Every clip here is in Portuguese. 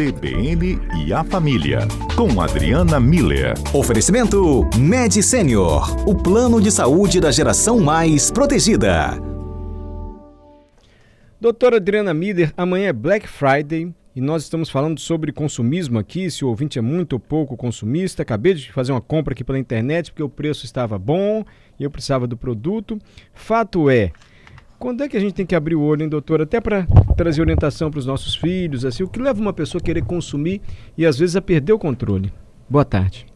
CBN e a Família, com Adriana Miller. Oferecimento Med Senior, o plano de saúde da geração mais protegida. Doutora Adriana Miller, amanhã é Black Friday e nós estamos falando sobre consumismo aqui. Se o ouvinte é muito ou pouco consumista, acabei de fazer uma compra aqui pela internet porque o preço estava bom e eu precisava do produto. Fato é, quando é que a gente tem que abrir o olho, hein, doutor? Até para trazer orientação para os nossos filhos, assim, o que leva uma pessoa a querer consumir e às vezes a perder o controle? Boa tarde.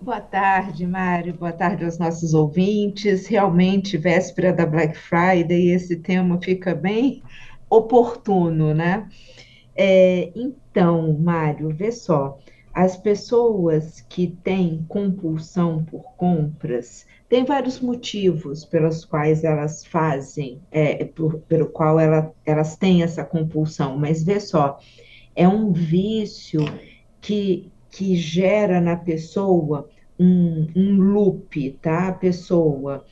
Boa tarde, Mário. Boa tarde aos nossos ouvintes. Realmente, véspera da Black Friday, esse tema fica bem oportuno, né? É, então, Mário, vê só, as pessoas que têm compulsão por compras, tem vários motivos pelos quais elas fazem, é, por, pelo qual ela, elas têm essa compulsão, mas vê só, é um vício que, que gera na pessoa um, um loop, tá? A pessoa,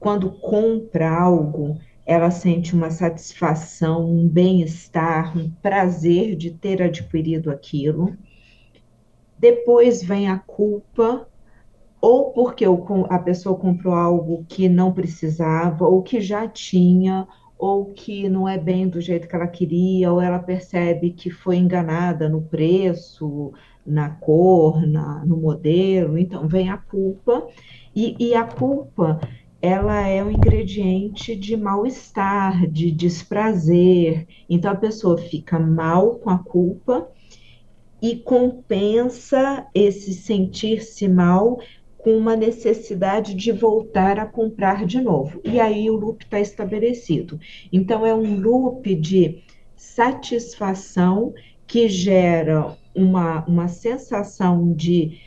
quando compra algo, ela sente uma satisfação, um bem-estar, um prazer de ter adquirido aquilo. Depois vem a culpa, ou porque a pessoa comprou algo que não precisava, ou que já tinha, ou que não é bem do jeito que ela queria, ou ela percebe que foi enganada no preço, na cor, na, no modelo, então vem a culpa, e, e a culpa ela é um ingrediente de mal-estar, de desprazer, então a pessoa fica mal com a culpa e compensa esse sentir-se mal com uma necessidade de voltar a comprar de novo. E aí o loop está estabelecido. Então, é um loop de satisfação que gera uma, uma sensação de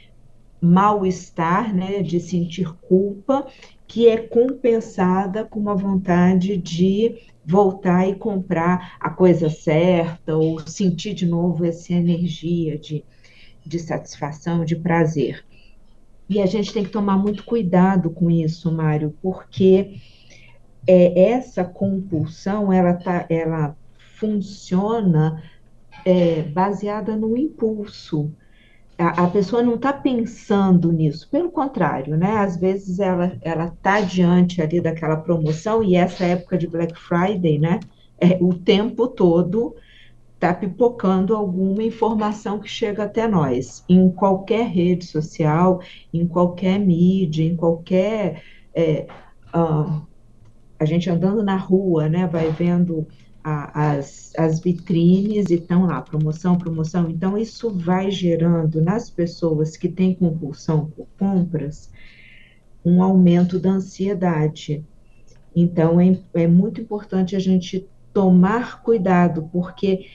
mal-estar, né, de sentir culpa, que é compensada com uma vontade de voltar e comprar a coisa certa, ou sentir de novo essa energia de, de satisfação, de prazer. E a gente tem que tomar muito cuidado com isso, Mário, porque é, essa compulsão ela, tá, ela funciona é, baseada no impulso. A, a pessoa não está pensando nisso, pelo contrário, né? Às vezes ela está diante ali daquela promoção, e essa época de Black Friday, né? É, o tempo todo está pipocando alguma informação que chega até nós, em qualquer rede social, em qualquer mídia, em qualquer. É, uh, a gente andando na rua, né, vai vendo a, as, as vitrines e estão lá, promoção, promoção. Então, isso vai gerando nas pessoas que têm compulsão por compras um aumento da ansiedade. Então, é, é muito importante a gente tomar cuidado, porque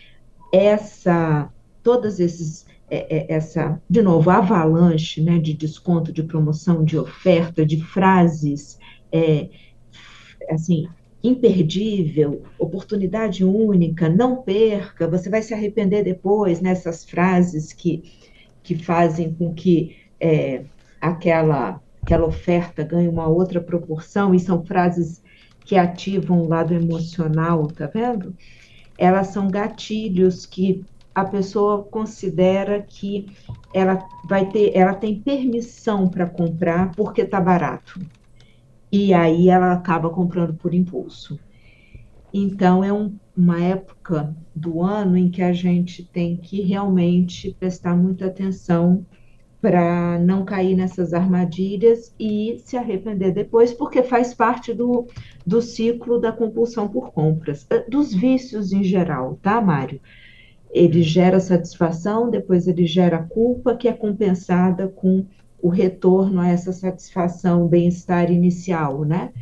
essa, todas esses, é, é, essa, de novo, avalanche, né, de desconto, de promoção, de oferta, de frases, é, assim, imperdível, oportunidade única, não perca, você vai se arrepender depois, nessas frases que, que fazem com que é, aquela, aquela oferta ganhe uma outra proporção, e são frases que ativam o lado emocional, tá vendo? Elas são gatilhos que a pessoa considera que ela vai ter, ela tem permissão para comprar porque está barato. E aí ela acaba comprando por impulso. Então é um, uma época do ano em que a gente tem que realmente prestar muita atenção para não cair nessas armadilhas e se arrepender depois, porque faz parte do, do ciclo da compulsão por compras, eh, dos vícios em geral, tá, Mário? Ele gera satisfação, depois ele gera culpa, que é compensada com o retorno a essa satisfação, bem-estar inicial, né?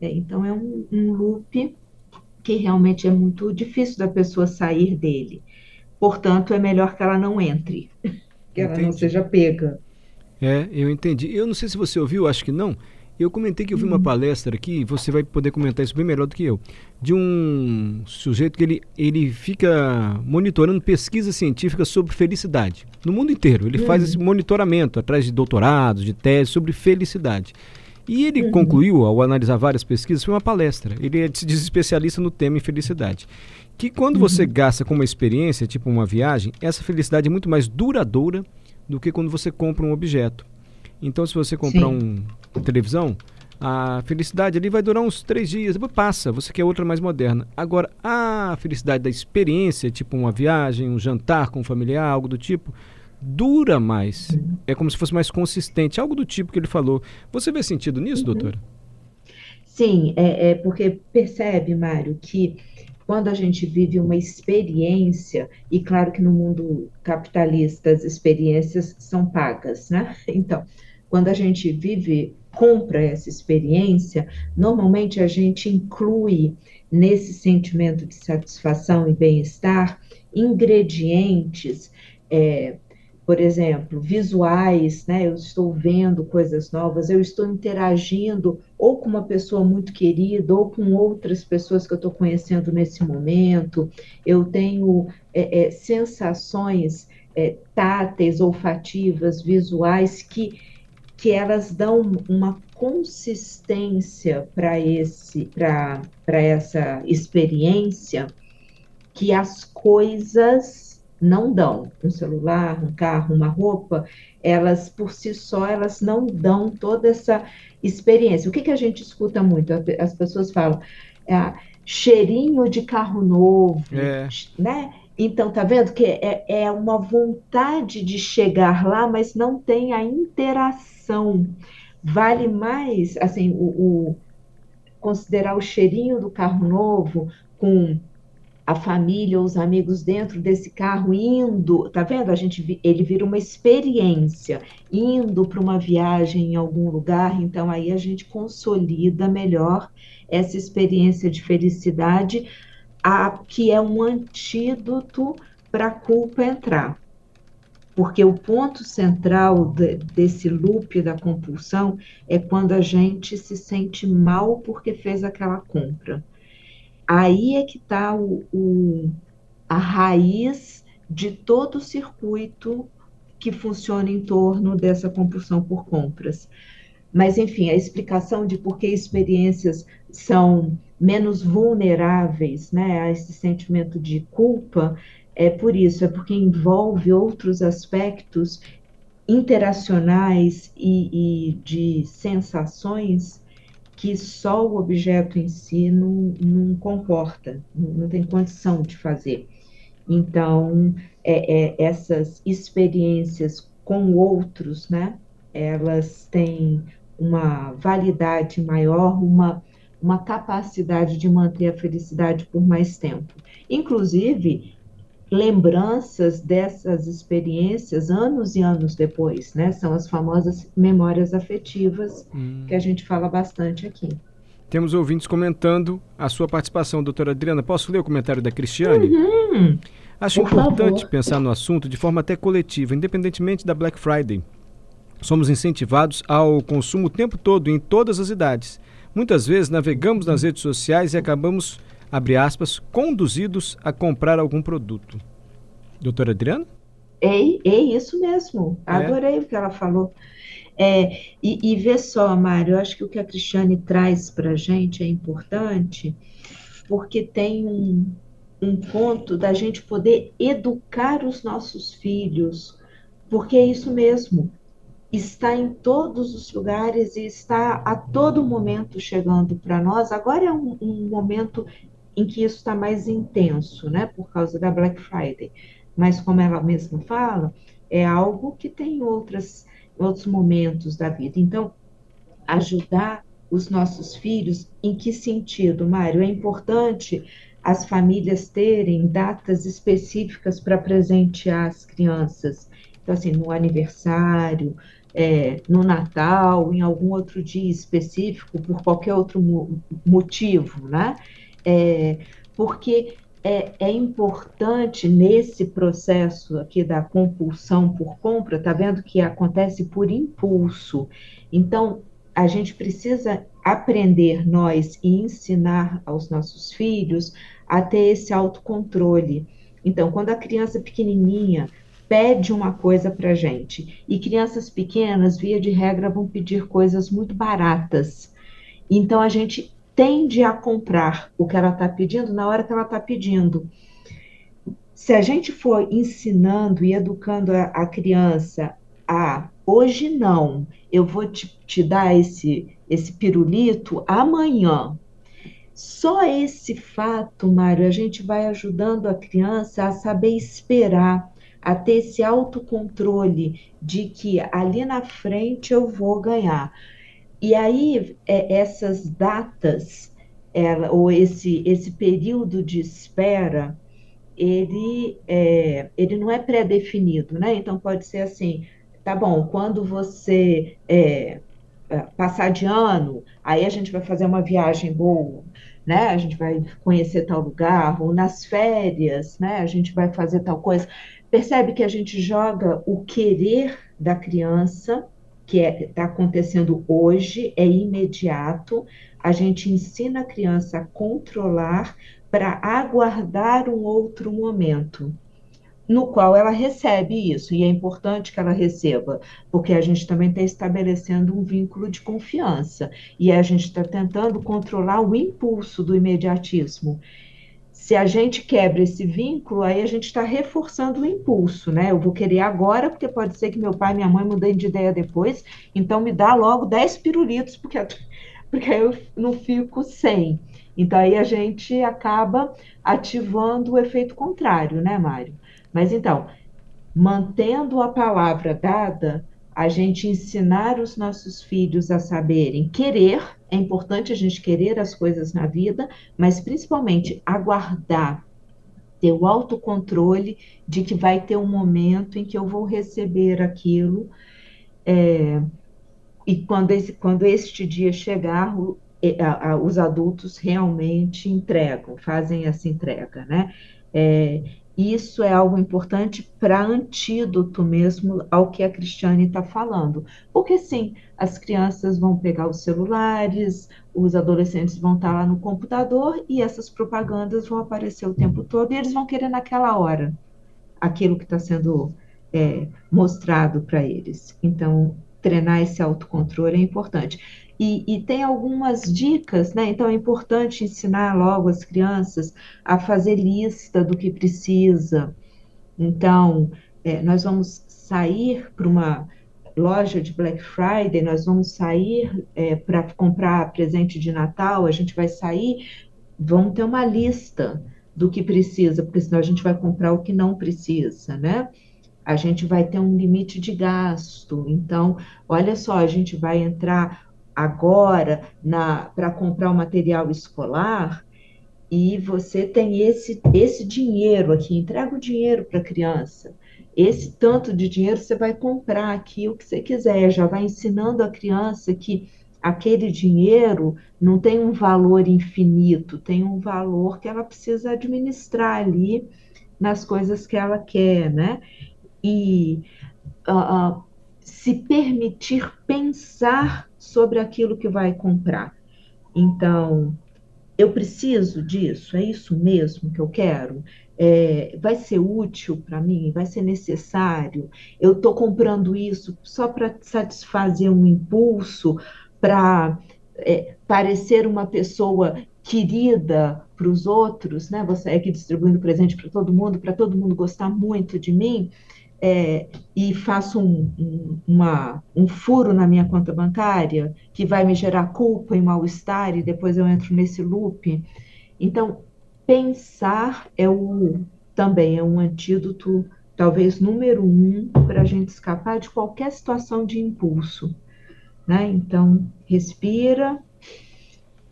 É, então, é um, um loop que realmente é muito difícil da pessoa sair dele. Portanto, é melhor que ela não entre que ela não seja pega. É, eu entendi. Eu não sei se você ouviu, acho que não. Eu comentei que eu vi uma uhum. palestra aqui, você vai poder comentar isso bem melhor do que eu, de um sujeito que ele, ele fica monitorando pesquisas científicas sobre felicidade no mundo inteiro. Ele uhum. faz esse monitoramento atrás de doutorados, de teses sobre felicidade. E ele uhum. concluiu, ao analisar várias pesquisas, foi uma palestra. Ele é, se diz especialista no tema infelicidade. Que quando você uhum. gasta com uma experiência, tipo uma viagem, essa felicidade é muito mais duradoura do que quando você compra um objeto. Então, se você comprar um, uma televisão, a felicidade ali vai durar uns três dias, depois passa, você quer outra mais moderna. Agora, a felicidade da experiência, tipo uma viagem, um jantar com um familiar, algo do tipo, dura mais. Uhum. É como se fosse mais consistente, algo do tipo que ele falou. Você vê sentido nisso, uhum. doutora? Sim, é, é porque percebe, Mário, que quando a gente vive uma experiência, e claro que no mundo capitalista as experiências são pagas, né? Então, quando a gente vive, compra essa experiência, normalmente a gente inclui nesse sentimento de satisfação e bem-estar ingredientes é, por exemplo, visuais, né? Eu estou vendo coisas novas, eu estou interagindo ou com uma pessoa muito querida ou com outras pessoas que eu estou conhecendo nesse momento. Eu tenho é, é, sensações é, táteis, olfativas, visuais que que elas dão uma consistência para esse para essa experiência que as coisas não dão. Um celular, um carro, uma roupa, elas por si só, elas não dão toda essa experiência. O que, que a gente escuta muito? As pessoas falam, é, cheirinho de carro novo, é. né? Então, tá vendo que é, é uma vontade de chegar lá, mas não tem a interação. Vale mais, assim, o, o considerar o cheirinho do carro novo com a família, os amigos dentro desse carro indo, tá vendo? A gente ele vira uma experiência indo para uma viagem em algum lugar, então aí a gente consolida melhor essa experiência de felicidade, a, que é um antídoto para a culpa entrar. Porque o ponto central de, desse loop da compulsão é quando a gente se sente mal porque fez aquela compra Aí é que está o, o, a raiz de todo o circuito que funciona em torno dessa compulsão por compras. Mas, enfim, a explicação de por que experiências são menos vulneráveis né, a esse sentimento de culpa é por isso, é porque envolve outros aspectos interacionais e, e de sensações que só o objeto em si não, não comporta, não, tem condição de fazer. Então, é, é, essas experiências com outros, né, elas têm uma validade maior, uma, uma capacidade de manter a felicidade por mais tempo. Inclusive, lembranças dessas experiências anos e anos depois, né? São as famosas memórias afetivas hum. que a gente fala bastante aqui. Temos ouvintes comentando a sua participação, doutora Adriana. Posso ler o comentário da Cristiane? Uhum. Acho Por importante favor. pensar no assunto de forma até coletiva, independentemente da Black Friday. Somos incentivados ao consumo o tempo todo, em todas as idades. Muitas vezes navegamos nas redes sociais e acabamos abre aspas, conduzidos a comprar algum produto. Doutora Adriana? É, é isso mesmo. É. Adorei o que ela falou. É, e, e vê só, Mário, eu acho que o que a Cristiane traz para a gente é importante, porque tem um, um ponto da gente poder educar os nossos filhos, porque é isso mesmo. Está em todos os lugares e está a todo momento chegando para nós. Agora é um, um momento em que isso está mais intenso, né, por causa da Black Friday. Mas, como ela mesma fala, é algo que tem outras, outros momentos da vida. Então, ajudar os nossos filhos, em que sentido, Mário? É importante as famílias terem datas específicas para presentear as crianças. Então, assim, no aniversário, é, no Natal, em algum outro dia específico, por qualquer outro motivo, né? É, porque é, é, importante nesse processo aqui da compulsão por compra, tá vendo que acontece por impulso. Então, a gente precisa aprender nós e ensinar aos nossos filhos a ter esse autocontrole. Então, quando a criança pequenininha pede uma coisa para gente, e crianças pequenas, via de regra, vão pedir coisas muito baratas. Então, a gente tende a comprar o que ela está pedindo na hora que ela está pedindo. Se a gente for ensinando e educando a, a criança a hoje não, eu vou te, te dar esse, esse pirulito amanhã. Só esse fato, Mário, a gente vai ajudando a criança a saber esperar, a ter esse autocontrole de que ali na frente eu vou ganhar. E aí, é, essas datas, ela, ou esse, esse período de espera, ele, é, ele não é pré-definido, né? Então, pode ser assim, tá bom, quando você é, é, passar de ano, aí a gente vai fazer uma viagem boa, né? A gente vai conhecer tal lugar, ou nas férias, né? A gente vai fazer tal coisa. Percebe que a gente joga o querer da criança, que está é, tá acontecendo hoje, é imediato. A gente ensina a criança a controlar para aguardar um outro momento no qual ela recebe isso, e é importante que ela receba, porque a gente também está estabelecendo um vínculo de confiança, e a gente está tentando controlar o impulso do imediatismo. Se a gente quebra esse vínculo, aí a gente está reforçando o impulso, né? Eu vou querer agora, porque pode ser que meu pai e minha mãe mudem de ideia depois, então me dá logo 10 pirulitos, porque, porque eu não fico sem. Então aí a gente acaba ativando o efeito contrário, né, Mário? Mas então, mantendo a palavra dada, a gente ensinar os nossos filhos a saberem querer, é importante a gente querer as coisas na vida, mas principalmente aguardar, ter o autocontrole de que vai ter um momento em que eu vou receber aquilo. É, e quando, esse, quando este dia chegar, o, a, a, os adultos realmente entregam, fazem essa entrega, né? É, isso é algo importante para antídoto mesmo ao que a Cristiane está falando. Porque sim, as crianças vão pegar os celulares, os adolescentes vão estar tá lá no computador e essas propagandas vão aparecer o tempo todo e eles vão querer naquela hora aquilo que está sendo é, mostrado para eles. Então, treinar esse autocontrole é importante. E, e, tem algumas dicas, né? Então é importante ensinar logo as crianças a fazer lista do que precisa. Então, é, nós vamos sair para uma loja de Black Friday, nós vamos sair é, para comprar presente de Natal, a gente vai sair, vamos ter uma lista do que precisa, porque senão a gente vai comprar o que não precisa, né? A gente vai ter um limite de gasto. Então, olha só, a gente vai entrar agora para comprar o material escolar e você tem esse, esse dinheiro aqui, entrega o dinheiro para a criança. Esse tanto de dinheiro você vai comprar aqui o que você quiser, já vai ensinando a criança que aquele dinheiro não tem um valor infinito, tem um valor que ela precisa administrar ali nas coisas que ela quer, né? E uh, uh, se permitir pensar sobre aquilo que vai comprar. Então, eu preciso disso? É isso mesmo que eu quero? É, vai ser útil para mim? Vai ser necessário? Eu estou comprando isso só para satisfazer um impulso, para é, parecer uma pessoa querida para os outros, né? Você é aqui distribuindo presente para todo mundo, para todo mundo gostar muito de mim é, e faço um, um, uma, um furo na minha conta bancária que vai me gerar culpa e mal-estar e depois eu entro nesse loop. Então, pensar é o também é um antídoto, talvez número um, para a gente escapar de qualquer situação de impulso. Né? Então, respira,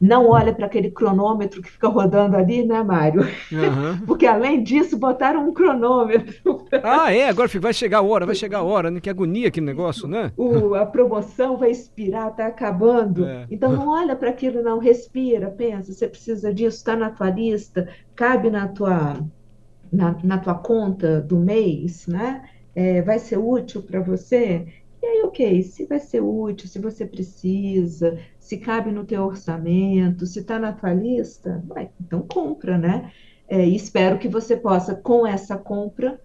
não olha para aquele cronômetro que fica rodando ali, né, Mário? Uhum. Porque além disso, botaram um cronômetro. Ah, é? Agora vai chegar a hora, vai chegar a hora, né? Que agonia aquele negócio, né? O, a promoção vai expirar, está acabando. É. Então não olha para aquilo, não, respira, pensa, você precisa disso, está na tua lista, cabe na tua, na, na tua conta do mês, né? É, vai ser útil para você? E aí, ok, se vai ser útil, se você precisa, se cabe no teu orçamento, se está na tua lista, vai, então compra, né? É, e espero que você possa, com essa compra,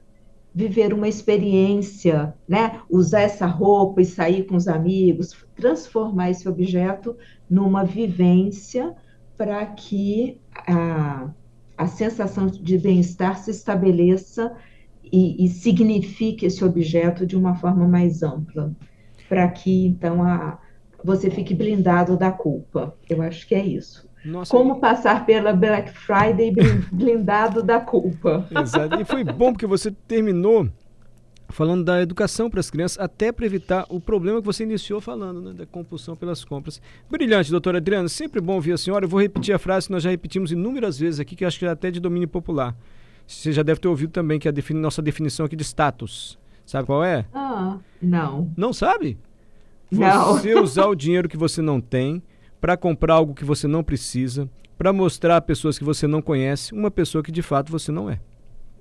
viver uma experiência, né? Usar essa roupa e sair com os amigos, transformar esse objeto numa vivência para que a, a sensação de bem-estar se estabeleça e, e, signifique esse objeto de uma forma mais ampla, para que então a, você fique blindado da culpa. Eu acho que é isso. Nossa, Como passar pela Black Friday blindado da culpa. Exato. E foi bom porque você terminou falando da educação para as crianças, até para evitar o problema que você iniciou falando, né, da compulsão pelas compras. Brilhante, doutora Adriana, sempre bom ouvir a senhora. Eu vou repetir a frase que nós já repetimos inúmeras vezes aqui, que acho que é até de domínio popular. Você já deve ter ouvido também que é a defini nossa definição aqui de status. Sabe qual é? Ah, não. Não sabe? Não. Você usar o dinheiro que você não tem para comprar algo que você não precisa, para mostrar a pessoas que você não conhece uma pessoa que de fato você não é.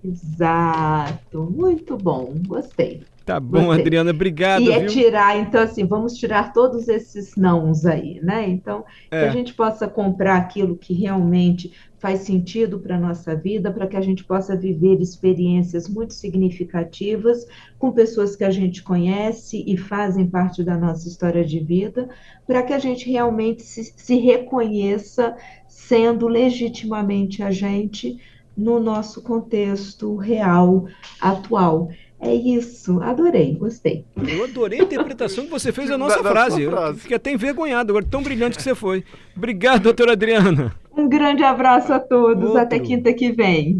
Exato, muito bom, gostei. Tá bom. Adriana, obrigado. E é viu? tirar, então, assim, vamos tirar todos esses nãos aí, né? Então, é. que a gente possa comprar aquilo que realmente faz sentido para a nossa vida, para que a gente possa viver experiências muito significativas com pessoas que a gente conhece e fazem parte da nossa história de vida, para que a gente realmente se, se reconheça sendo legitimamente a gente no nosso contexto real, atual. É isso, adorei, gostei. Eu adorei a interpretação que você fez da nossa da, frase. Da frase. Eu fiquei até envergonhado agora, tão brilhante que você foi. Obrigado, doutora Adriana. Um grande abraço a todos, Outro. até quinta que vem.